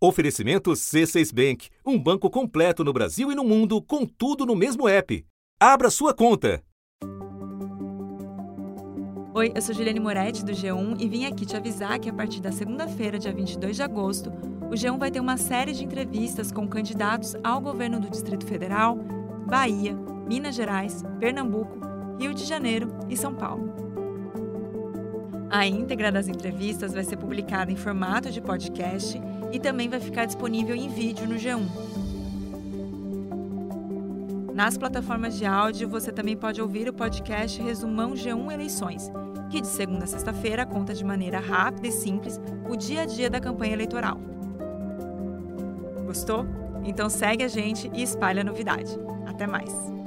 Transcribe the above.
Oferecimento C6 Bank, um banco completo no Brasil e no mundo, com tudo no mesmo app. Abra sua conta. Oi, eu sou Juliane Moretti do G1 e vim aqui te avisar que a partir da segunda-feira, dia 22 de agosto, o G1 vai ter uma série de entrevistas com candidatos ao governo do Distrito Federal, Bahia, Minas Gerais, Pernambuco, Rio de Janeiro e São Paulo. A íntegra das entrevistas vai ser publicada em formato de podcast e também vai ficar disponível em vídeo no G1. Nas plataformas de áudio, você também pode ouvir o podcast Resumão G1 Eleições, que de segunda a sexta-feira conta de maneira rápida e simples o dia a dia da campanha eleitoral. Gostou? Então segue a gente e espalhe a novidade. Até mais!